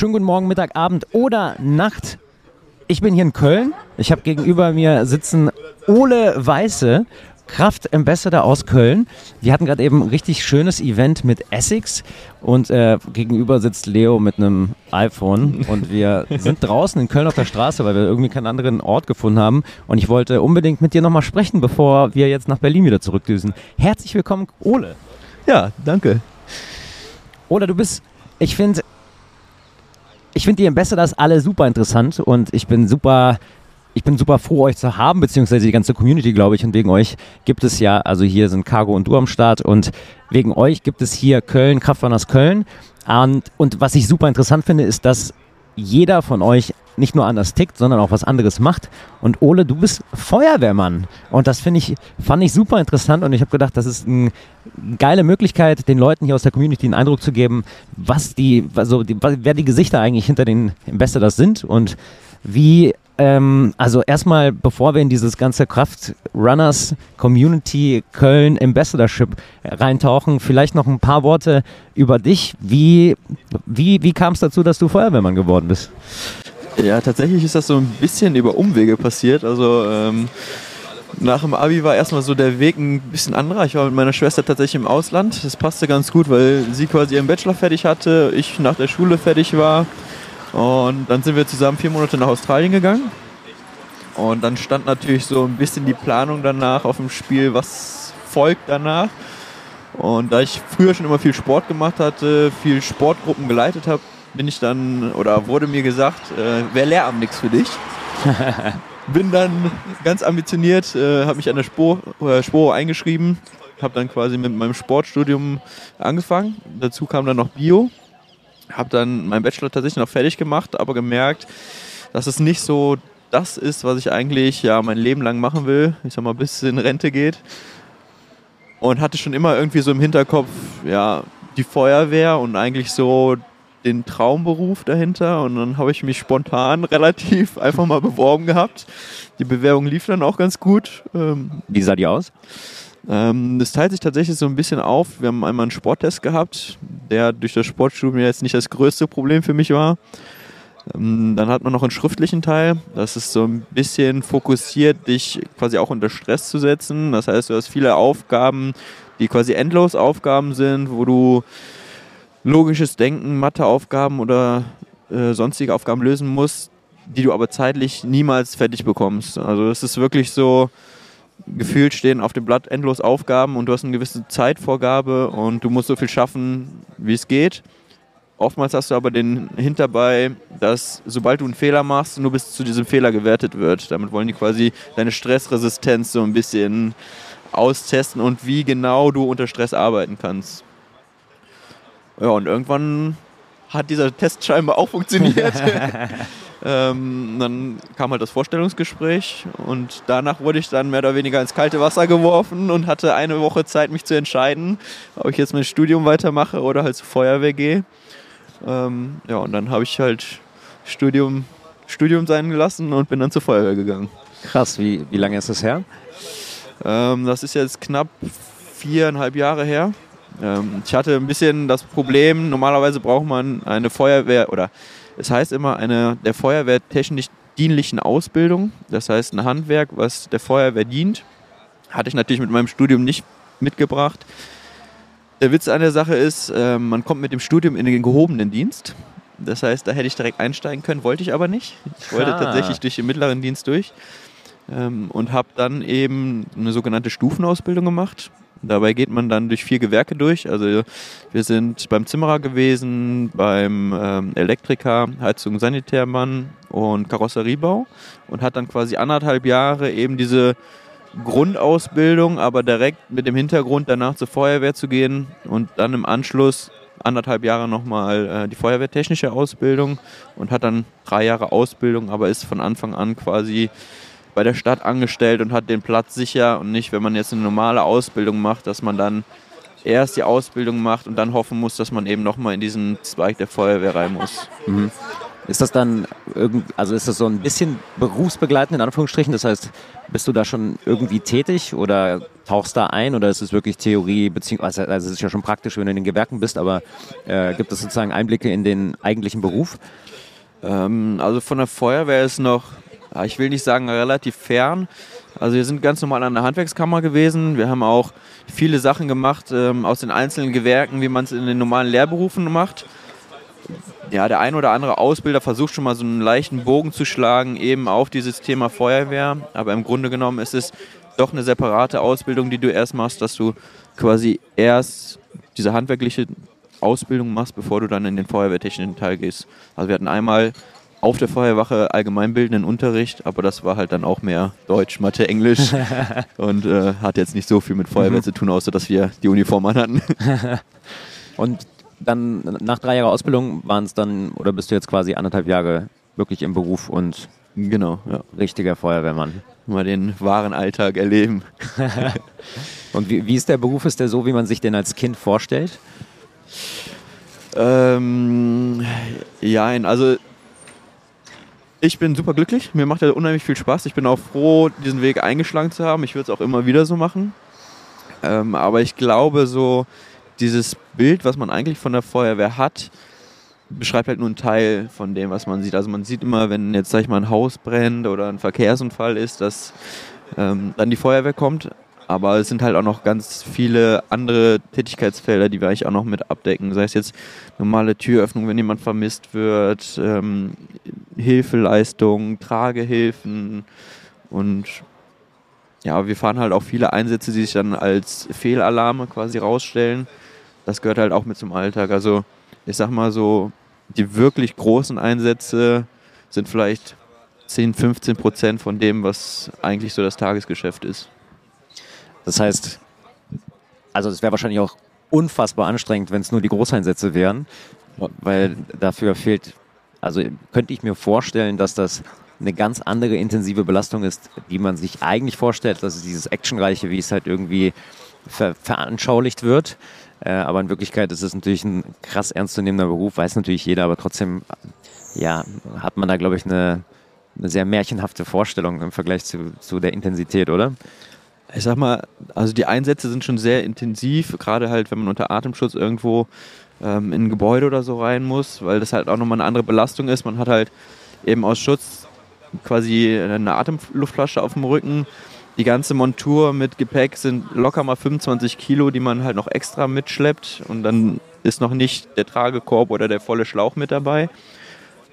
Schönen guten Morgen, Mittag, Abend oder Nacht. Ich bin hier in Köln. Ich habe gegenüber mir sitzen Ole Weiße, Kraft Ambassador aus Köln. Wir hatten gerade eben ein richtig schönes Event mit Essex und äh, gegenüber sitzt Leo mit einem iPhone und wir sind draußen in Köln auf der Straße, weil wir irgendwie keinen anderen Ort gefunden haben und ich wollte unbedingt mit dir nochmal sprechen, bevor wir jetzt nach Berlin wieder zurückdüsen. Herzlich willkommen, Ole. Ja, danke. Ole, du bist, ich finde, ich finde die Ambassadors alle super interessant und ich bin super ich bin super froh, euch zu haben, beziehungsweise die ganze Community, glaube ich. Und wegen euch gibt es ja, also hier sind Cargo und du am Start und wegen euch gibt es hier Köln, Kraftrunners Köln. Und, und was ich super interessant finde, ist, dass jeder von euch nicht nur anders tickt, sondern auch was anderes macht. Und Ole, du bist Feuerwehrmann. Und das ich, fand ich super interessant. Und ich habe gedacht, das ist eine geile Möglichkeit, den Leuten hier aus der Community den Eindruck zu geben, was die, also die, wer die Gesichter eigentlich hinter den Ambassadors sind und wie ähm, also erstmal, bevor wir in dieses ganze Kraft Runners Community Köln Ambassadorship reintauchen, vielleicht noch ein paar Worte über dich. Wie, wie, wie kam es dazu, dass du Feuerwehrmann geworden bist? Ja, tatsächlich ist das so ein bisschen über Umwege passiert. Also ähm, nach dem Abi war erstmal so der Weg ein bisschen anderer. Ich war mit meiner Schwester tatsächlich im Ausland. Das passte ganz gut, weil sie quasi ihren Bachelor fertig hatte, ich nach der Schule fertig war. Und dann sind wir zusammen vier Monate nach Australien gegangen. Und dann stand natürlich so ein bisschen die Planung danach auf dem Spiel, was folgt danach. Und da ich früher schon immer viel Sport gemacht hatte, viel Sportgruppen geleitet habe, bin ich dann, oder wurde mir gesagt, äh, wäre Lehramt nichts für dich. bin dann ganz ambitioniert, äh, habe mich an der Spor, äh, Sporo eingeschrieben, habe dann quasi mit meinem Sportstudium angefangen. Dazu kam dann noch Bio habe dann meinen Bachelor tatsächlich noch fertig gemacht, aber gemerkt, dass es nicht so das ist, was ich eigentlich ja mein Leben lang machen will. Ich sag mal, bis es in Rente geht. Und hatte schon immer irgendwie so im Hinterkopf, ja, die Feuerwehr und eigentlich so den Traumberuf dahinter. Und dann habe ich mich spontan relativ einfach mal beworben gehabt. Die Bewerbung lief dann auch ganz gut. Ähm, Wie sah die aus? Ähm, das teilt sich tatsächlich so ein bisschen auf. Wir haben einmal einen Sporttest gehabt, der durch das Sportstudium jetzt nicht das größte Problem für mich war. Ähm, dann hat man noch einen schriftlichen Teil. Das ist so ein bisschen fokussiert, dich quasi auch unter Stress zu setzen. Das heißt, du hast viele Aufgaben, die quasi endlos Aufgaben sind, wo du logisches Denken, Matheaufgaben oder äh, sonstige Aufgaben lösen musst, die du aber zeitlich niemals fertig bekommst. Also es ist wirklich so, gefühlt stehen auf dem Blatt endlos Aufgaben und du hast eine gewisse Zeitvorgabe und du musst so viel schaffen, wie es geht. Oftmals hast du aber den Hinterbei, dass sobald du einen Fehler machst, nur bis zu diesem Fehler gewertet wird. Damit wollen die quasi deine Stressresistenz so ein bisschen austesten und wie genau du unter Stress arbeiten kannst. Ja, und irgendwann hat dieser Test scheinbar auch funktioniert. Ähm, dann kam halt das Vorstellungsgespräch und danach wurde ich dann mehr oder weniger ins kalte Wasser geworfen und hatte eine Woche Zeit, mich zu entscheiden, ob ich jetzt mein Studium weitermache oder halt zur Feuerwehr gehe. Ähm, ja, und dann habe ich halt Studium, Studium sein gelassen und bin dann zur Feuerwehr gegangen. Krass, wie, wie lange ist das her? Ähm, das ist jetzt knapp viereinhalb Jahre her. Ähm, ich hatte ein bisschen das Problem, normalerweise braucht man eine Feuerwehr oder es heißt immer eine der Feuerwehr technisch dienlichen Ausbildung, das heißt ein Handwerk, was der Feuerwehr dient. Hatte ich natürlich mit meinem Studium nicht mitgebracht. Der Witz an der Sache ist, äh, man kommt mit dem Studium in den gehobenen Dienst. Das heißt, da hätte ich direkt einsteigen können, wollte ich aber nicht. Ich wollte ah. tatsächlich durch den mittleren Dienst durch ähm, und habe dann eben eine sogenannte Stufenausbildung gemacht. Dabei geht man dann durch vier Gewerke durch. Also wir sind beim Zimmerer gewesen, beim ähm, Elektriker, Heizung, Sanitärmann und Karosseriebau und hat dann quasi anderthalb Jahre eben diese Grundausbildung, aber direkt mit dem Hintergrund danach zur Feuerwehr zu gehen und dann im Anschluss anderthalb Jahre nochmal äh, die feuerwehrtechnische Ausbildung und hat dann drei Jahre Ausbildung, aber ist von Anfang an quasi bei der Stadt angestellt und hat den Platz sicher und nicht, wenn man jetzt eine normale Ausbildung macht, dass man dann erst die Ausbildung macht und dann hoffen muss, dass man eben nochmal in diesen Zweig der Feuerwehr rein muss. Mhm. Ist das dann irgend, also ist das so ein bisschen berufsbegleitend in Anführungsstrichen? Das heißt, bist du da schon irgendwie tätig oder tauchst da ein oder ist es wirklich Theorie, beziehungsweise also es ist ja schon praktisch, wenn du in den Gewerken bist, aber äh, gibt es sozusagen Einblicke in den eigentlichen Beruf? Ähm, also von der Feuerwehr ist noch, ich will nicht sagen relativ fern. Also wir sind ganz normal an der Handwerkskammer gewesen. Wir haben auch viele Sachen gemacht ähm, aus den einzelnen Gewerken, wie man es in den normalen Lehrberufen macht. Ja, der ein oder andere Ausbilder versucht schon mal so einen leichten Bogen zu schlagen, eben auf dieses Thema Feuerwehr. Aber im Grunde genommen ist es doch eine separate Ausbildung, die du erst machst, dass du quasi erst diese handwerkliche Ausbildung machst, bevor du dann in den feuerwehrtechnischen Teil gehst. Also wir hatten einmal auf der Feuerwache allgemeinbildenden Unterricht, aber das war halt dann auch mehr Deutsch, Mathe, Englisch und äh, hat jetzt nicht so viel mit Feuerwehr mhm. zu tun, außer dass wir die Uniform anhatten. und dann nach drei Jahren Ausbildung waren es dann, oder bist du jetzt quasi anderthalb Jahre wirklich im Beruf und genau, ja. richtiger Feuerwehrmann? Mal den wahren Alltag erleben. und wie, wie ist der Beruf? Ist der so, wie man sich den als Kind vorstellt? Ähm, ja, also ich bin super glücklich. Mir macht er unheimlich viel Spaß. Ich bin auch froh, diesen Weg eingeschlagen zu haben. Ich würde es auch immer wieder so machen. Ähm, aber ich glaube, so dieses Bild, was man eigentlich von der Feuerwehr hat, beschreibt halt nur einen Teil von dem, was man sieht. Also man sieht immer, wenn jetzt, sag ich mal, ein Haus brennt oder ein Verkehrsunfall ist, dass ähm, dann die Feuerwehr kommt. Aber es sind halt auch noch ganz viele andere Tätigkeitsfelder, die wir eigentlich auch noch mit abdecken. Sei es jetzt normale Türöffnung, wenn jemand vermisst wird, ähm, Hilfeleistung, Tragehilfen und ja, wir fahren halt auch viele Einsätze, die sich dann als Fehlalarme quasi rausstellen. Das gehört halt auch mit zum Alltag. Also ich sag mal so, die wirklich großen Einsätze sind vielleicht 10, 15 Prozent von dem, was eigentlich so das Tagesgeschäft ist. Das heißt, also es wäre wahrscheinlich auch unfassbar anstrengend, wenn es nur die Großeinsätze wären, weil dafür fehlt, also könnte ich mir vorstellen, dass das eine ganz andere intensive Belastung ist, die man sich eigentlich vorstellt, dass es dieses Actionreiche, wie es halt irgendwie ver veranschaulicht wird. Äh, aber in Wirklichkeit ist es natürlich ein krass ernstzunehmender Beruf, weiß natürlich jeder, aber trotzdem ja, hat man da, glaube ich, eine, eine sehr märchenhafte Vorstellung im Vergleich zu, zu der Intensität, oder? Ich sag mal, also die Einsätze sind schon sehr intensiv, gerade halt, wenn man unter Atemschutz irgendwo ähm, in ein Gebäude oder so rein muss, weil das halt auch nochmal eine andere Belastung ist. Man hat halt eben aus Schutz quasi eine Atemluftflasche auf dem Rücken. Die ganze Montur mit Gepäck sind locker mal 25 Kilo, die man halt noch extra mitschleppt. Und dann ist noch nicht der Tragekorb oder der volle Schlauch mit dabei.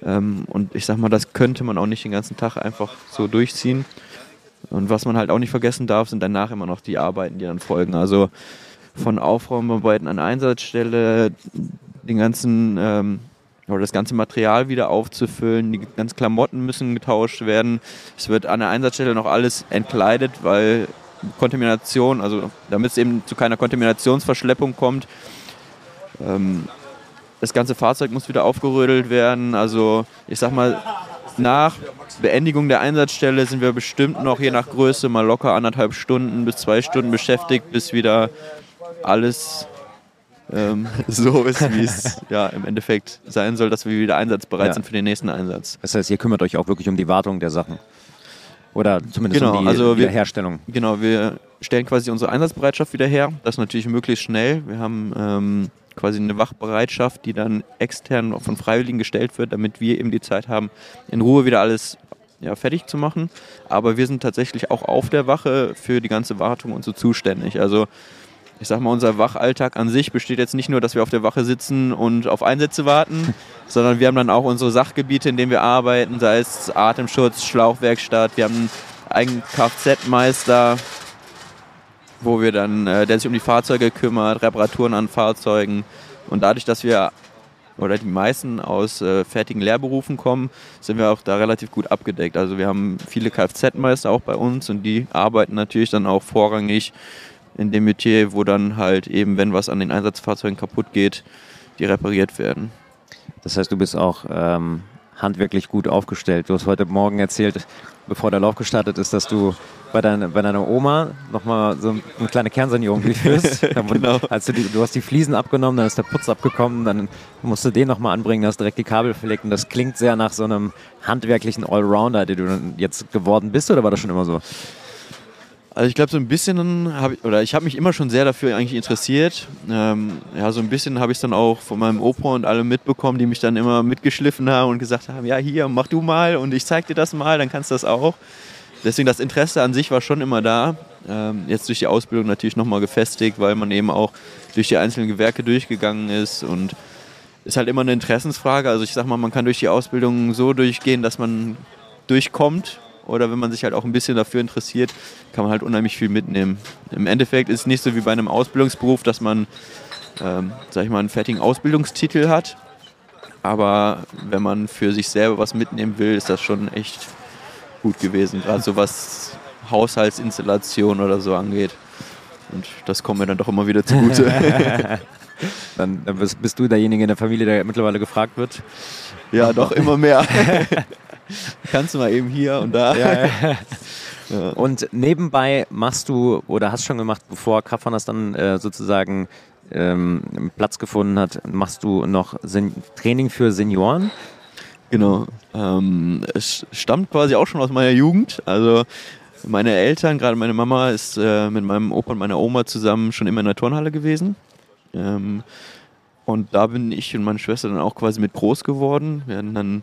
Ähm, und ich sag mal, das könnte man auch nicht den ganzen Tag einfach so durchziehen. Und was man halt auch nicht vergessen darf, sind danach immer noch die Arbeiten, die dann folgen. Also von Aufräumarbeiten an Einsatzstelle, den ganzen ähm, oder das ganze Material wieder aufzufüllen, die ganzen Klamotten müssen getauscht werden. Es wird an der Einsatzstelle noch alles entkleidet, weil Kontamination, also damit es eben zu keiner Kontaminationsverschleppung kommt, ähm, das ganze Fahrzeug muss wieder aufgerödelt werden. Also ich sag mal, nach Beendigung der Einsatzstelle sind wir bestimmt noch je nach Größe mal locker anderthalb Stunden bis zwei Stunden beschäftigt, bis wieder alles ähm, so ist, wie es ja, im Endeffekt sein soll, dass wir wieder einsatzbereit ja. sind für den nächsten Einsatz. Das heißt, ihr kümmert euch auch wirklich um die Wartung der Sachen. Oder zumindest genau, um die also Wiederherstellung. Wir, genau, wir stellen quasi unsere Einsatzbereitschaft wieder her. Das natürlich möglichst schnell. Wir haben ähm, quasi eine Wachbereitschaft, die dann extern von Freiwilligen gestellt wird, damit wir eben die Zeit haben, in Ruhe wieder alles ja, fertig zu machen. Aber wir sind tatsächlich auch auf der Wache für die ganze Wartung und so zuständig. Also ich sag mal, unser Wachalltag an sich besteht jetzt nicht nur, dass wir auf der Wache sitzen und auf Einsätze warten, sondern wir haben dann auch unsere Sachgebiete, in denen wir arbeiten, sei es Atemschutz, Schlauchwerkstatt, wir haben einen eigenen Kfz-Meister, wo wir dann, äh, der sich um die Fahrzeuge kümmert, Reparaturen an Fahrzeugen. Und dadurch, dass wir oder die meisten aus äh, fertigen Lehrberufen kommen, sind wir auch da relativ gut abgedeckt. Also wir haben viele Kfz-Meister auch bei uns und die arbeiten natürlich dann auch vorrangig in dem Metier, wo dann halt eben, wenn was an den Einsatzfahrzeugen kaputt geht, die repariert werden. Das heißt, du bist auch ähm, handwerklich gut aufgestellt. Du hast heute Morgen erzählt, bevor der Lauf gestartet ist, dass du bei, deiner, bei deiner Oma nochmal so eine kleine Kernsanierung durchführst. genau. Als du, die, du hast die Fliesen abgenommen, dann ist der Putz abgekommen, dann musst du den nochmal anbringen, hast direkt die Kabel verlegt und das klingt sehr nach so einem handwerklichen Allrounder, der du jetzt geworden bist oder war das schon immer so? Also ich glaube, so ein bisschen habe ich, oder ich habe mich immer schon sehr dafür eigentlich interessiert. Ähm, ja, so ein bisschen habe ich es dann auch von meinem Opa und alle mitbekommen, die mich dann immer mitgeschliffen haben und gesagt haben, ja hier, mach du mal und ich zeig dir das mal, dann kannst du das auch. Deswegen das Interesse an sich war schon immer da. Ähm, jetzt durch die Ausbildung natürlich nochmal gefestigt, weil man eben auch durch die einzelnen Gewerke durchgegangen ist und ist halt immer eine Interessensfrage. Also ich sag mal, man kann durch die Ausbildung so durchgehen, dass man durchkommt oder wenn man sich halt auch ein bisschen dafür interessiert, kann man halt unheimlich viel mitnehmen. Im Endeffekt ist es nicht so wie bei einem Ausbildungsberuf, dass man, ähm, sag ich mal, einen fertigen Ausbildungstitel hat. Aber wenn man für sich selber was mitnehmen will, ist das schon echt gut gewesen. Gerade so was Haushaltsinstallation oder so angeht. Und das kommt mir dann doch immer wieder zugute. dann, dann bist, bist, du derjenige in der Familie, der mittlerweile gefragt wird. Ja, doch immer mehr. Kannst du mal eben hier und da. Ja, ja. Ja. Und nebenbei machst du oder hast schon gemacht, bevor Kraftfahren das dann äh, sozusagen ähm, Platz gefunden hat, machst du noch Sen Training für Senioren. Genau. Ähm, es stammt quasi auch schon aus meiner Jugend. Also meine Eltern, gerade meine Mama, ist äh, mit meinem Opa und meiner Oma zusammen schon immer in der Turnhalle gewesen. Ähm, und da bin ich und meine Schwester dann auch quasi mit groß geworden. Wir hatten dann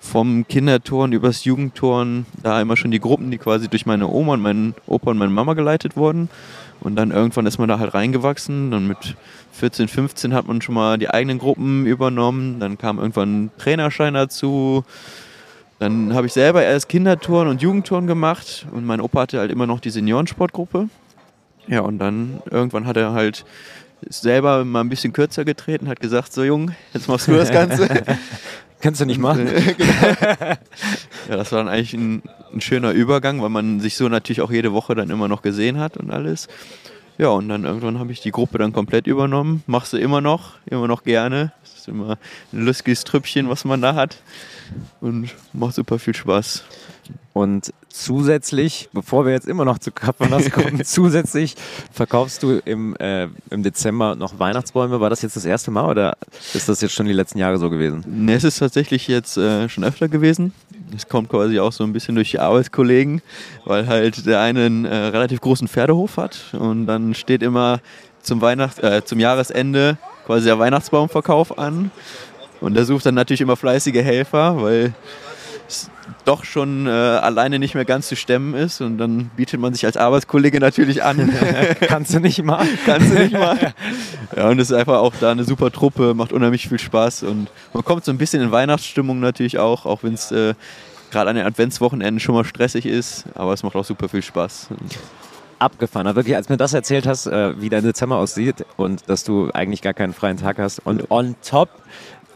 vom Kinderturn übers Jugendturn, da immer schon die Gruppen, die quasi durch meine Oma und meinen Opa und meine Mama geleitet wurden. Und dann irgendwann ist man da halt reingewachsen. Dann mit 14, 15 hat man schon mal die eigenen Gruppen übernommen. Dann kam irgendwann ein Trainerschein dazu. Dann habe ich selber erst Kinderturn und Jugendturn gemacht. Und mein Opa hatte halt immer noch die Seniorensportgruppe. Ja, und dann irgendwann hat er halt selber mal ein bisschen kürzer getreten, hat gesagt, so Jung, jetzt machst du das Ganze. Kannst du nicht machen. Genau. ja, das war dann eigentlich ein, ein, schöner Übergang, weil man sich so natürlich auch jede Woche dann immer noch gesehen hat und alles. Ja, und dann irgendwann habe ich die Gruppe dann komplett übernommen. Machst du immer noch, immer noch gerne. Das ist immer ein lustiges Trüppchen, was man da hat. Und macht super viel Spaß. Und zusätzlich, bevor wir jetzt immer noch zu Kapanas kommen, zusätzlich verkaufst du im, äh, im Dezember noch Weihnachtsbäume. War das jetzt das erste Mal oder ist das jetzt schon die letzten Jahre so gewesen? Ne, es ist tatsächlich jetzt äh, schon öfter gewesen. Es kommt quasi auch so ein bisschen durch die Arbeitskollegen, weil halt der eine einen äh, relativ großen Pferdehof hat und dann steht immer zum, Weihnacht, äh, zum Jahresende quasi der Weihnachtsbaumverkauf an. Und der sucht dann natürlich immer fleißige Helfer, weil doch schon äh, alleine nicht mehr ganz zu stemmen ist und dann bietet man sich als Arbeitskollege natürlich an. Kannst du nicht mal. Kannst du nicht mal. Ja, und es ist einfach auch da eine super Truppe, macht unheimlich viel Spaß und man kommt so ein bisschen in Weihnachtsstimmung natürlich auch, auch wenn es äh, gerade an den Adventswochenenden schon mal stressig ist, aber es macht auch super viel Spaß. Abgefahren. Aber wirklich, als du mir das erzählt hast, äh, wie dein Dezember aussieht und dass du eigentlich gar keinen freien Tag hast und on top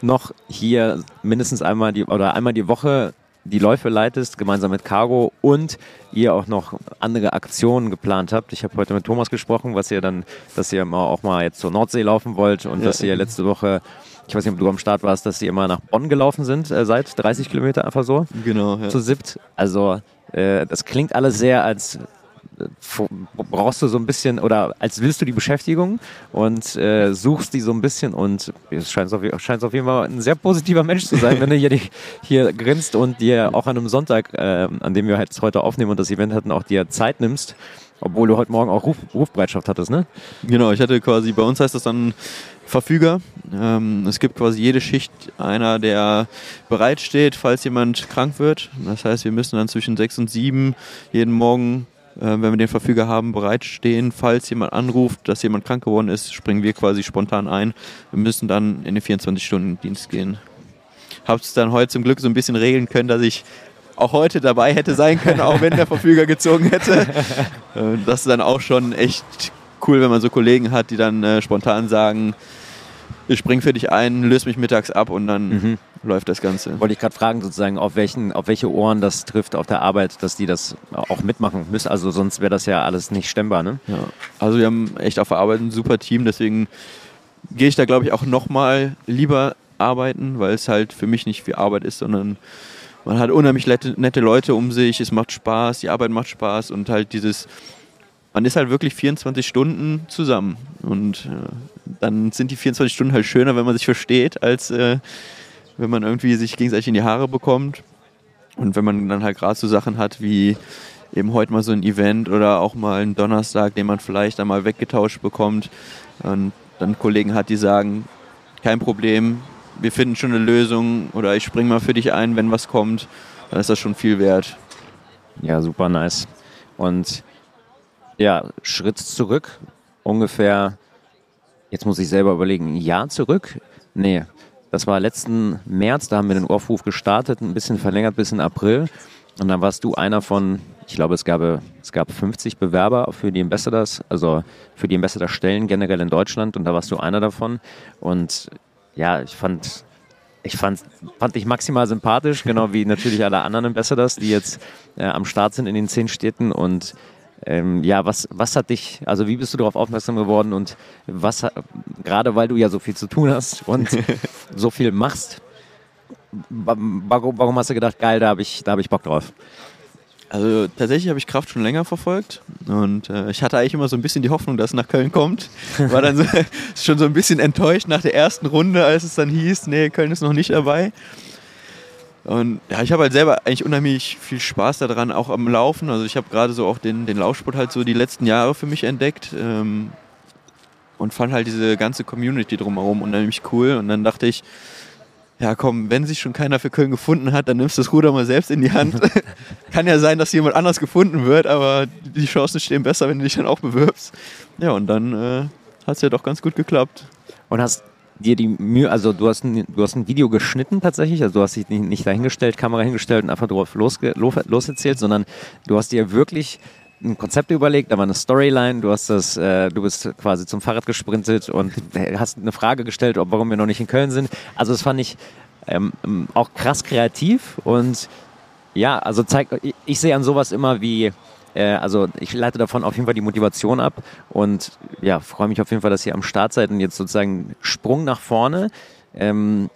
noch hier mindestens einmal die oder einmal die Woche die Läufe leitest, gemeinsam mit Cargo und ihr auch noch andere Aktionen geplant habt. Ich habe heute mit Thomas gesprochen, was ihr dann, dass ihr mal auch mal jetzt zur Nordsee laufen wollt und ja. dass ihr letzte Woche, ich weiß nicht, ob du am Start warst, dass ihr immer nach Bonn gelaufen sind, äh, seit 30 Kilometer einfach so. Genau, ja. Zu siebt. Also äh, das klingt alles sehr als brauchst du so ein bisschen oder als willst du die Beschäftigung und äh, suchst die so ein bisschen und es scheint auf, scheint auf jeden Fall ein sehr positiver Mensch zu sein, wenn du hier, hier grinst und dir auch an einem Sonntag, äh, an dem wir jetzt heute aufnehmen und das Event hatten, auch dir Zeit nimmst. Obwohl du heute Morgen auch Ruf, Rufbereitschaft hattest, ne? Genau, ich hatte quasi, bei uns heißt das dann Verfüger. Ähm, es gibt quasi jede Schicht einer, der bereitsteht, falls jemand krank wird. Das heißt, wir müssen dann zwischen sechs und sieben jeden Morgen wenn wir den Verfüger haben, bereitstehen. Falls jemand anruft, dass jemand krank geworden ist, springen wir quasi spontan ein. Wir müssen dann in den 24-Stunden-Dienst gehen. Habe es dann heute zum Glück so ein bisschen regeln können, dass ich auch heute dabei hätte sein können, auch wenn der Verfüger gezogen hätte. Äh, das ist dann auch schon echt cool, wenn man so Kollegen hat, die dann äh, spontan sagen, ich spring für dich ein, löse mich mittags ab und dann mhm. läuft das Ganze. Wollte ich gerade fragen, sozusagen, auf, welchen, auf welche Ohren das trifft auf der Arbeit, dass die das auch mitmachen müssen. Also sonst wäre das ja alles nicht stemmbar, ne? Ja. Also wir haben echt auf der Arbeit ein super Team, deswegen gehe ich da, glaube ich, auch nochmal lieber arbeiten, weil es halt für mich nicht viel Arbeit ist, sondern man hat unheimlich nette Leute um sich, es macht Spaß, die Arbeit macht Spaß und halt dieses, man ist halt wirklich 24 Stunden zusammen. Und äh, dann sind die 24 Stunden halt schöner, wenn man sich versteht, als äh, wenn man irgendwie sich gegenseitig in die Haare bekommt. Und wenn man dann halt gerade so Sachen hat wie eben heute mal so ein Event oder auch mal einen Donnerstag, den man vielleicht einmal weggetauscht bekommt und dann Kollegen hat, die sagen, kein Problem, wir finden schon eine Lösung oder ich springe mal für dich ein, wenn was kommt, dann ist das schon viel wert. Ja, super nice. Und ja, Schritt zurück, ungefähr, jetzt muss ich selber überlegen, ein Jahr zurück? Nee, das war letzten März, da haben wir den Aufruf gestartet, ein bisschen verlängert bis in April. Und dann warst du einer von, ich glaube, es gab, es gab 50 Bewerber für die Ambassadors, also für die Ambassador-Stellen generell in Deutschland. Und da warst du einer davon. Und ja, ich fand, ich fand, fand dich maximal sympathisch, genau wie natürlich alle anderen Ambassadors, die jetzt äh, am Start sind in den zehn Städten. Und ähm, ja, was, was hat dich, also wie bist du darauf aufmerksam geworden und was, gerade weil du ja so viel zu tun hast und so viel machst, warum, hast du gedacht, geil, da habe ich, hab ich Bock drauf? Also tatsächlich habe ich Kraft schon länger verfolgt und äh, ich hatte eigentlich immer so ein bisschen die Hoffnung, dass es nach Köln kommt. War dann so, schon so ein bisschen enttäuscht nach der ersten Runde, als es dann hieß, nee, Köln ist noch nicht dabei. Und ja, ich habe halt selber eigentlich unheimlich viel Spaß daran, auch am Laufen. Also ich habe gerade so auch den, den Laufsport halt so die letzten Jahre für mich entdeckt ähm, und fand halt diese ganze Community drumherum unheimlich cool. Und dann dachte ich, ja komm, wenn sich schon keiner für Köln gefunden hat, dann nimmst du das Ruder mal selbst in die Hand. Kann ja sein, dass jemand anders gefunden wird, aber die Chancen stehen besser, wenn du dich dann auch bewirbst. Ja, und dann äh, hat es ja doch ganz gut geklappt. Und hast dir die Mühe, also du hast, ein, du hast ein Video geschnitten tatsächlich, also du hast dich nicht, dahingestellt, Kamera hingestellt und einfach drauf losge, los, loserzählt, sondern du hast dir wirklich ein Konzept überlegt, da war eine Storyline, du hast das, äh, du bist quasi zum Fahrrad gesprintet und hast eine Frage gestellt, ob warum wir noch nicht in Köln sind. Also das fand ich ähm, auch krass kreativ und ja, also zeigt, ich, ich sehe an sowas immer wie also ich leite davon auf jeden Fall die Motivation ab und ja, freue mich auf jeden Fall, dass ihr am Start seid und jetzt sozusagen Sprung nach vorne. Ähm,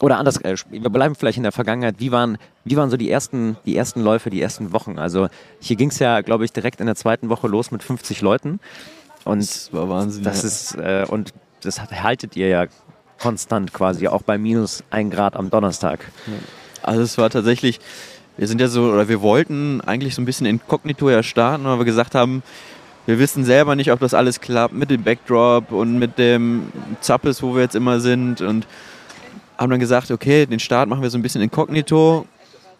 oder anders, äh, wir bleiben vielleicht in der Vergangenheit. Wie waren, wie waren so die ersten, die ersten Läufe, die ersten Wochen? Also hier ging es ja, glaube ich, direkt in der zweiten Woche los mit 50 Leuten. Und das war Wahnsinn. Das ja. ist, äh, und das haltet ihr ja konstant quasi, auch bei minus ein Grad am Donnerstag. Also es war tatsächlich, wir sind ja so, oder wir wollten eigentlich so ein bisschen inkognito ja starten, weil wir gesagt haben, wir wissen selber nicht, ob das alles klappt mit dem Backdrop und mit dem Zappes, wo wir jetzt immer sind und haben dann gesagt, okay, den Start machen wir so ein bisschen inkognito.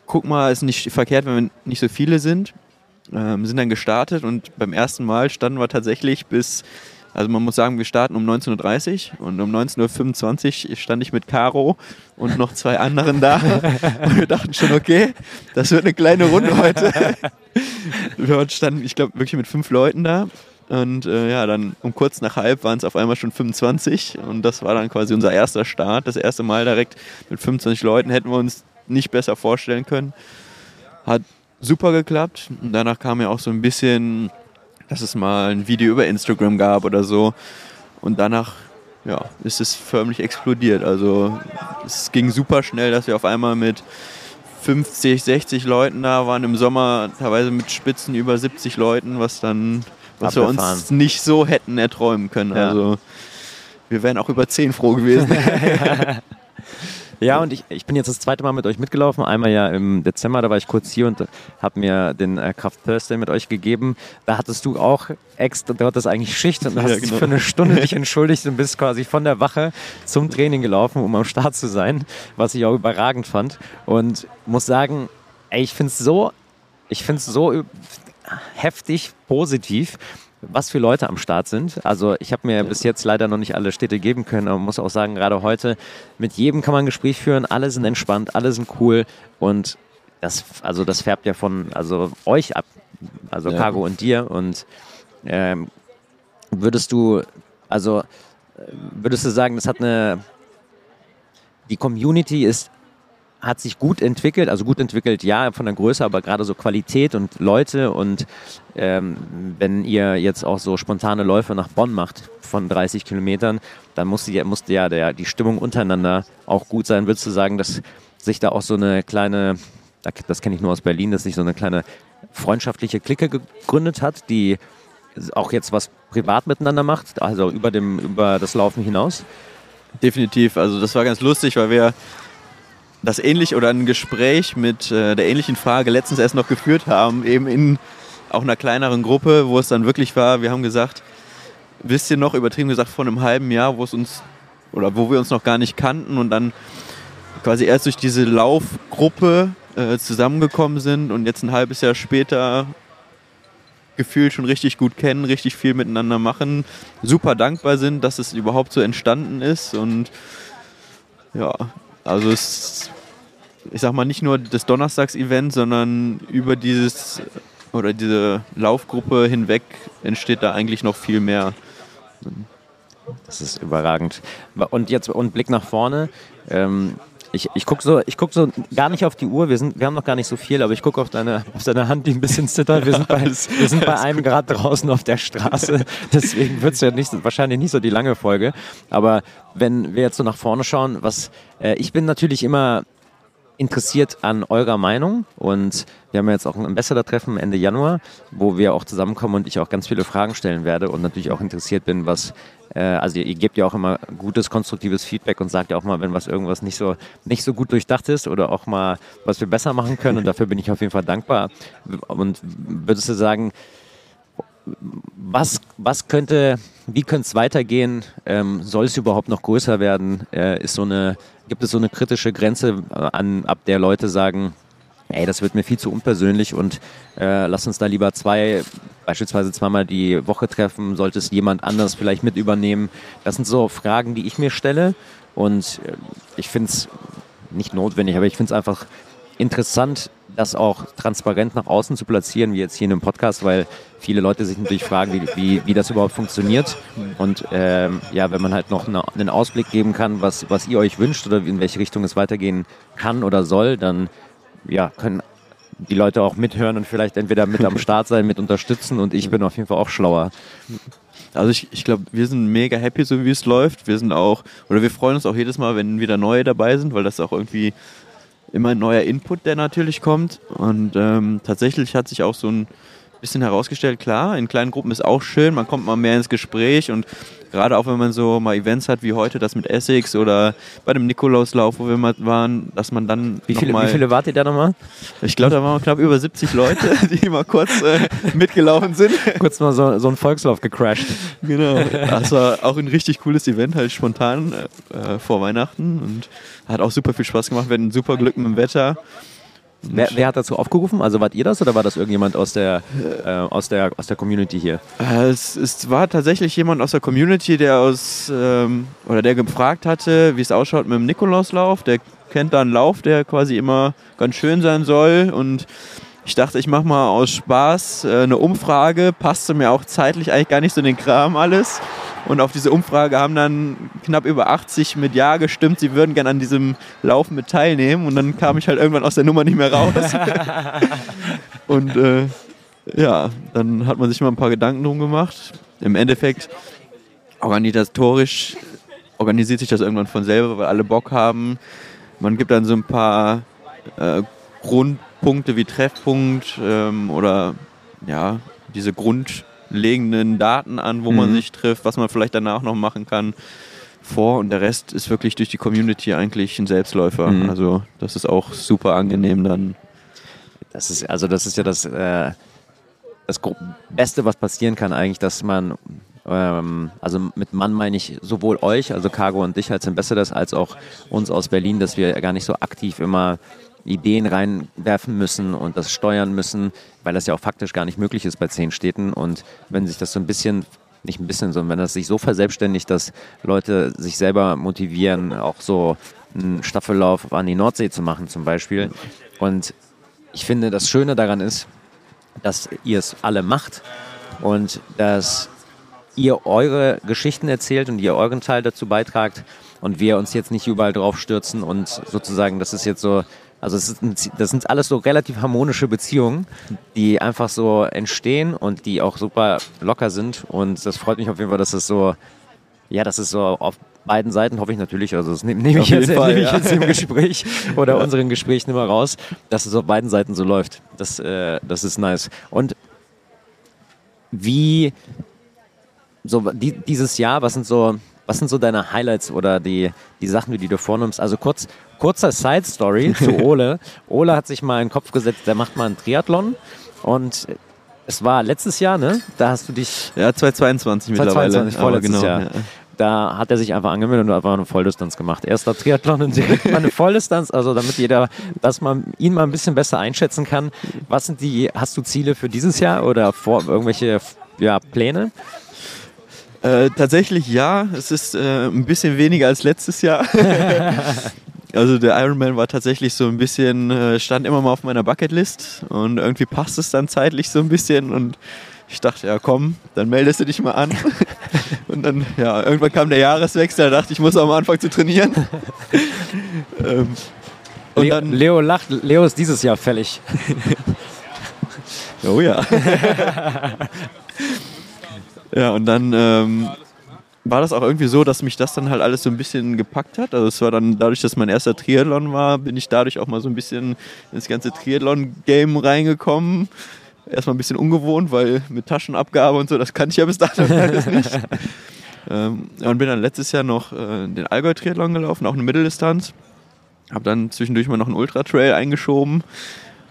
Guck mal, ist nicht verkehrt, wenn wir nicht so viele sind. Ähm, sind dann gestartet und beim ersten Mal standen wir tatsächlich bis also man muss sagen, wir starten um 19.30 Uhr und um 19.25 Uhr stand ich mit Caro und noch zwei anderen da. Und wir dachten schon, okay, das wird eine kleine Runde heute. Wir standen, ich glaube, wirklich mit fünf Leuten da. Und äh, ja, dann um kurz nach halb waren es auf einmal schon 25 und das war dann quasi unser erster Start. Das erste Mal direkt mit 25 Leuten hätten wir uns nicht besser vorstellen können. Hat super geklappt. Und danach kam ja auch so ein bisschen dass es mal ein Video über Instagram gab oder so. Und danach ja, ist es förmlich explodiert. Also es ging super schnell, dass wir auf einmal mit 50, 60 Leuten da waren. Im Sommer teilweise mit Spitzen über 70 Leuten, was dann, was wir uns nicht so hätten erträumen können. Ja. Also wir wären auch über 10 froh gewesen. Ja, und ich, ich bin jetzt das zweite Mal mit euch mitgelaufen. Einmal ja im Dezember, da war ich kurz hier und habe mir den äh, Kraft Thursday mit euch gegeben. Da hattest du auch extra, da hat das eigentlich Schicht und hast ja, genau. dich für eine Stunde dich entschuldigt und bist quasi von der Wache zum Training gelaufen, um am Start zu sein, was ich auch überragend fand. Und muss sagen, ey, ich finde es so, ich finde es so heftig positiv, was für Leute am Start sind. Also ich habe mir bis jetzt leider noch nicht alle Städte geben können, aber muss auch sagen, gerade heute mit jedem kann man ein Gespräch führen, alle sind entspannt, alle sind cool und das, also das färbt ja von also euch ab, also ja. Cargo und dir und ähm, würdest du, also würdest du sagen, das hat eine, die Community ist hat sich gut entwickelt, also gut entwickelt, ja, von der Größe, aber gerade so Qualität und Leute und ähm, wenn ihr jetzt auch so spontane Läufe nach Bonn macht von 30 Kilometern, dann musste, musste ja der, die Stimmung untereinander auch gut sein. Würdest du sagen, dass sich da auch so eine kleine, das kenne ich nur aus Berlin, dass sich so eine kleine freundschaftliche Clique gegründet hat, die auch jetzt was privat miteinander macht, also über, dem, über das Laufen hinaus? Definitiv. Also das war ganz lustig, weil wir das ähnlich oder ein Gespräch mit äh, der ähnlichen Frage letztens erst noch geführt haben, eben in auch einer kleineren Gruppe, wo es dann wirklich war, wir haben gesagt, wisst ihr noch, übertrieben gesagt, vor einem halben Jahr, wo es uns oder wo wir uns noch gar nicht kannten und dann quasi erst durch diese Laufgruppe äh, zusammengekommen sind und jetzt ein halbes Jahr später gefühlt schon richtig gut kennen, richtig viel miteinander machen, super dankbar sind, dass es überhaupt so entstanden ist und ja, also es ich sag mal nicht nur das Donnerstags-Event, sondern über dieses oder diese Laufgruppe hinweg entsteht da eigentlich noch viel mehr. Das ist überragend. Und jetzt und Blick nach vorne. Ähm, ich, ich gucke so, guck so gar nicht auf die Uhr, wir, sind, wir haben noch gar nicht so viel, aber ich gucke auf deine, auf deine Hand, die ein bisschen zittert. Wir sind bei, wir sind bei einem Grad draußen auf der Straße, deswegen wird es ja nicht, wahrscheinlich nicht so die lange Folge. Aber wenn wir jetzt so nach vorne schauen, was äh, ich bin natürlich immer interessiert an eurer Meinung und wir haben jetzt auch ein Ambassador-Treffen Ende Januar, wo wir auch zusammenkommen und ich auch ganz viele Fragen stellen werde und natürlich auch interessiert bin, was, äh, also ihr, ihr, gebt ja auch immer gutes, konstruktives Feedback und sagt ja auch mal, wenn was irgendwas nicht so, nicht so gut durchdacht ist oder auch mal, was wir besser machen können und dafür bin ich auf jeden Fall dankbar. Und würdest du sagen, was, was könnte, wie könnte es weitergehen? Ähm, soll es überhaupt noch größer werden? Äh, ist so eine, gibt es so eine kritische Grenze, äh, an, ab der Leute sagen, ey, das wird mir viel zu unpersönlich und äh, lass uns da lieber zwei, beispielsweise zweimal die Woche treffen, sollte es jemand anders vielleicht mit übernehmen? Das sind so Fragen, die ich mir stelle und äh, ich finde es nicht notwendig, aber ich finde es einfach interessant, das auch transparent nach außen zu platzieren, wie jetzt hier in einem Podcast, weil viele Leute sich natürlich fragen, wie, wie, wie das überhaupt funktioniert. Und ähm, ja, wenn man halt noch eine, einen Ausblick geben kann, was, was ihr euch wünscht oder in welche Richtung es weitergehen kann oder soll, dann ja, können die Leute auch mithören und vielleicht entweder mit am Start sein, mit unterstützen und ich bin auf jeden Fall auch schlauer. Also ich, ich glaube, wir sind mega happy, so wie es läuft. Wir sind auch, oder wir freuen uns auch jedes Mal, wenn wieder neue dabei sind, weil das auch irgendwie immer ein neuer Input, der natürlich kommt. Und ähm, tatsächlich hat sich auch so ein bisschen herausgestellt, klar, in kleinen Gruppen ist auch schön, man kommt mal mehr ins Gespräch und gerade auch wenn man so mal Events hat wie heute, das mit Essex oder bei dem Nikolauslauf, wo wir mal waren, dass man dann. Wie viele, wie viele wart ihr da nochmal? Ich glaube, da waren knapp über 70 Leute, die mal kurz äh, mitgelaufen sind. kurz mal so, so einen Volkslauf gecrashed. Genau. Das war auch ein richtig cooles Event, halt spontan äh, vor Weihnachten und hat auch super viel Spaß gemacht. Wir hatten super Glück mit dem Wetter. Wer, wer, hat dazu aufgerufen? Also wart ihr das oder war das irgendjemand aus der, äh, aus der, aus der Community hier? Äh, es, es, war tatsächlich jemand aus der Community, der aus ähm, oder der gefragt hatte, wie es ausschaut mit dem Nikolauslauf. Der kennt da einen Lauf, der quasi immer ganz schön sein soll und ich dachte, ich mache mal aus Spaß äh, eine Umfrage, passte mir auch zeitlich eigentlich gar nicht so in den Kram alles. Und auf diese Umfrage haben dann knapp über 80 mit Ja gestimmt, sie würden gerne an diesem Lauf mit teilnehmen. Und dann kam ich halt irgendwann aus der Nummer nicht mehr raus. und äh, ja, dann hat man sich mal ein paar Gedanken drum gemacht. Im Endeffekt, organisatorisch organisiert sich das irgendwann von selber, weil alle Bock haben. Man gibt dann so ein paar äh, Grundpunkte wie Treffpunkt ähm, oder ja, diese Grund legenden Daten an, wo mhm. man sich trifft, was man vielleicht danach noch machen kann. Vor und der Rest ist wirklich durch die Community eigentlich ein Selbstläufer. Mhm. Also das ist auch super angenehm dann. Das ist also das ist ja das äh, das Beste, was passieren kann eigentlich, dass man ähm, also mit Mann meine ich sowohl euch, also Cargo und dich als Ambassadors, als auch uns aus Berlin, dass wir gar nicht so aktiv immer Ideen reinwerfen müssen und das steuern müssen, weil das ja auch faktisch gar nicht möglich ist bei zehn Städten. Und wenn sich das so ein bisschen, nicht ein bisschen, sondern wenn das sich so verselbstständigt, dass Leute sich selber motivieren, auch so einen Staffellauf an die Nordsee zu machen zum Beispiel. Und ich finde, das Schöne daran ist, dass ihr es alle macht und dass ihr eure Geschichten erzählt und ihr euren Teil dazu beitragt und wir uns jetzt nicht überall drauf stürzen und sozusagen, das ist jetzt so also ist, das sind alles so relativ harmonische Beziehungen, die einfach so entstehen und die auch super locker sind. Und das freut mich auf jeden Fall, dass das so ja, das ist so auf beiden Seiten, hoffe ich natürlich, also das nehme nehm ich, jetzt, Fall, ich ja. jetzt im Gespräch oder unseren Gesprächen immer raus, dass es auf beiden Seiten so läuft. Das, äh, das ist nice. Und wie so die, dieses Jahr, was sind so, was sind so deine Highlights oder die, die Sachen, die du vornimmst? Also kurz, kurzer Side Story zu Ole. Ole hat sich mal in den Kopf gesetzt, der macht mal einen Triathlon und es war letztes Jahr, ne? Da hast du dich Ja, 2022 mittlerweile. 2022, aber vorletztes genau, Jahr. ja. Da hat er sich einfach angemeldet und einfach eine Volldistanz gemacht. Erster Triathlon und direkt mal eine Volldistanz, also damit jeder, dass man ihn mal ein bisschen besser einschätzen kann. Was sind die, hast du Ziele für dieses Jahr oder vor irgendwelche ja, Pläne? Äh, tatsächlich ja, es ist äh, ein bisschen weniger als letztes Jahr. also der Ironman war tatsächlich so ein bisschen, äh, stand immer mal auf meiner Bucketlist und irgendwie passt es dann zeitlich so ein bisschen und ich dachte, ja komm, dann meldest du dich mal an. und dann, ja, irgendwann kam der Jahreswechsel, da dachte ich, ich muss auch mal anfangen zu trainieren. ähm, und Leo, dann, Leo lacht, Leo ist dieses Jahr fällig. Oh ja. Ja, und dann ähm, war das auch irgendwie so, dass mich das dann halt alles so ein bisschen gepackt hat. Also es war dann dadurch, dass mein erster Triathlon war, bin ich dadurch auch mal so ein bisschen ins ganze Triathlon-Game reingekommen. Erstmal ein bisschen ungewohnt, weil mit Taschenabgabe und so, das kannte ich ja bis dahin alles nicht. Ähm, und bin dann letztes Jahr noch äh, den Allgäu-Triathlon gelaufen, auch eine Mitteldistanz. Habe dann zwischendurch mal noch einen Ultra-Trail eingeschoben.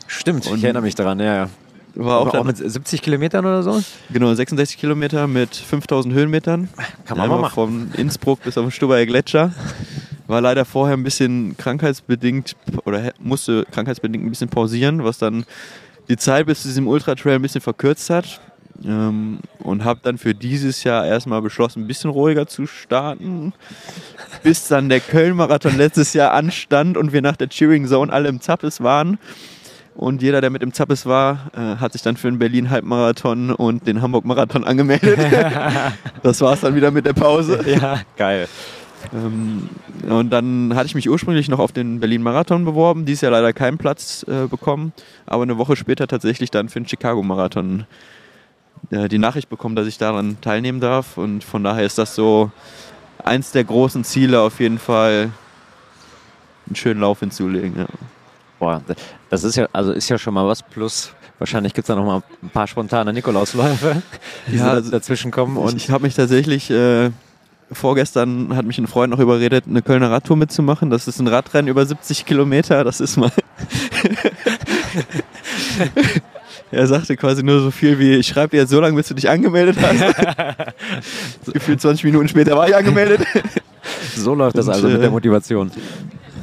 Stimmt, Und- ich erinnere mich daran, ja, ja. War auch, Auch, mit 70 Kilometern oder so? Genau, 66 Kilometer mit 5000 Höhenmetern. Kann man mal machen. Von Innsbruck bis auf den Stubaier Gletscher. War leider vorher ein bisschen krankheitsbedingt oder musste krankheitsbedingt ein bisschen pausieren, was dann die Zeit bis zu diesem Ultra-Trail ein bisschen verkürzt hat. Ähm, und habe dann für dieses Jahr erstmal beschlossen, ein bisschen ruhiger zu starten, bis dann der Köln-Marathon letztes Jahr anstand und wir nach der Cheering Zone alle im Zappes waren. Und jeder, der mit im Zappes war, äh, hat sich dann für den Berlin-Halbmarathon und den Hamburg-Marathon angemeldet. das war es dann wieder mit der Pause. Ja, geil. Ähm, und dann hatte ich mich ursprünglich noch auf den Berlin-Marathon beworben, dieses Jahr leider keinen Platz äh, bekommen, aber eine Woche später tatsächlich dann für den Chicago-Marathon äh, die Nachricht bekommen, dass ich daran teilnehmen darf. Und von daher ist das so eins der großen Ziele, auf jeden Fall einen schönen Lauf hinzulegen. Ja. Boah, das ist ja, also ist ja schon mal was. Plus, wahrscheinlich gibt es da noch mal ein paar spontane Nikolausläufe, die Ja, so also dazwischen kommen. Und ich habe mich tatsächlich, äh, vorgestern hat mich ein Freund noch überredet, eine Kölner Radtour mitzumachen. Das ist ein Radrennen über 70 Kilometer. Das ist mal. er sagte quasi nur so viel wie: Ich schreibe dir jetzt so lange, bis du dich angemeldet hast. Gefühlt 20 Minuten später war ich angemeldet. so läuft das Und, also mit äh, der Motivation.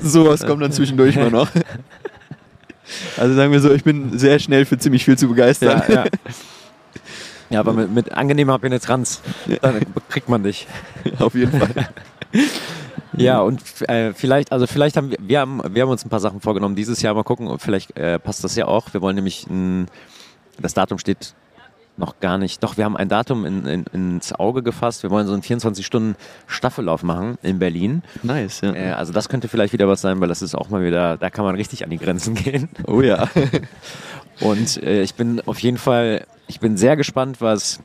Sowas kommt dann zwischendurch mal noch. Also sagen wir so, ich bin sehr schnell für ziemlich viel zu begeistern. Ja, ja. ja aber mit, mit angenehmer Penetranz, dann kriegt man dich. Auf jeden Fall. Ja, und äh, vielleicht, also vielleicht haben wir, wir haben, wir haben uns ein paar Sachen vorgenommen dieses Jahr, mal gucken, vielleicht äh, passt das ja auch. Wir wollen nämlich, ein, das Datum steht noch gar nicht, doch wir haben ein Datum in, in, ins Auge gefasst. Wir wollen so einen 24-Stunden-Staffellauf machen in Berlin. Nice, ja. Äh, also das könnte vielleicht wieder was sein, weil das ist auch mal wieder, da kann man richtig an die Grenzen gehen. Oh ja. Und äh, ich bin auf jeden Fall, ich bin sehr gespannt, was,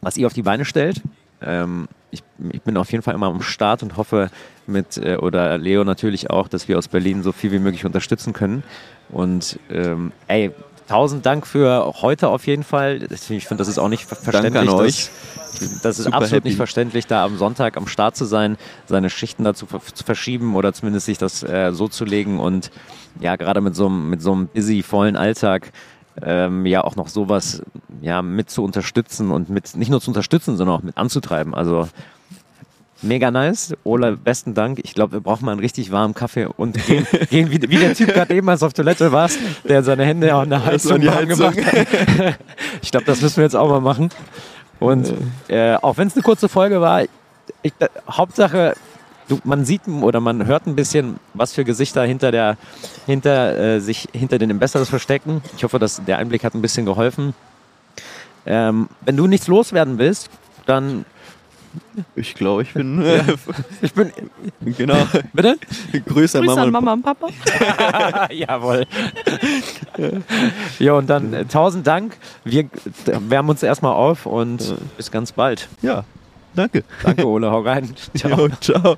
was ihr auf die Beine stellt. Ähm, ich, ich bin auf jeden Fall immer am Start und hoffe mit, äh, oder Leo natürlich auch, dass wir aus Berlin so viel wie möglich unterstützen können. Und ähm, ey, tausend Dank für heute auf jeden Fall. Ich finde, das ist auch nicht ver- verständlich. Danke an euch. Das, das ist Super absolut happy. nicht verständlich, da am Sonntag am Start zu sein, seine Schichten dazu zu verschieben oder zumindest sich das äh, so zu legen und ja, gerade mit so einem mit so einem busy, vollen Alltag ähm, ja auch noch sowas ja mit zu unterstützen und mit nicht nur zu unterstützen, sondern auch mit anzutreiben. Also mega nice. Ola, besten Dank. Ich glaube, wir brauchen mal einen richtig warmen Kaffee und gehen, gehen wie, wie der Typ gerade eben, als auf Toilette warst, der seine Hände an der Das war Heizung die warm Heizung. gemacht hat. Ich glaube, das müssen wir jetzt auch mal machen. Und äh, auch wenn es eine kurze Folge war, ich, äh, Hauptsache, du, man sieht oder man hört ein bisschen, was für Gesichter hinter der, hinter äh, sich hinter den Besseres verstecken. Ich hoffe, dass der Einblick hat ein bisschen geholfen. Ähm, wenn du nichts loswerden willst, dann Ich glaube, ich bin. Äh, ich bin genau. bitte. Grüße an Grüße Mama. an und Mama und Papa. Jawohl. ja, und dann äh, tausend Dank. Wir wärmen uns erstmal auf und bis ganz bald. Ja, Danke. Danke, Ole, hau rein. Ciao. Jo, ciao.